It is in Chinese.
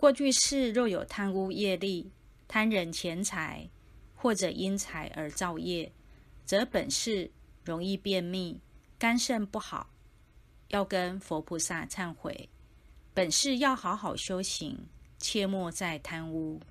过去世若有贪污业力贪人钱财或者因财而造业则本世容易便秘肝肾不好要跟佛菩萨忏悔。本世要好好修行切莫再贪污。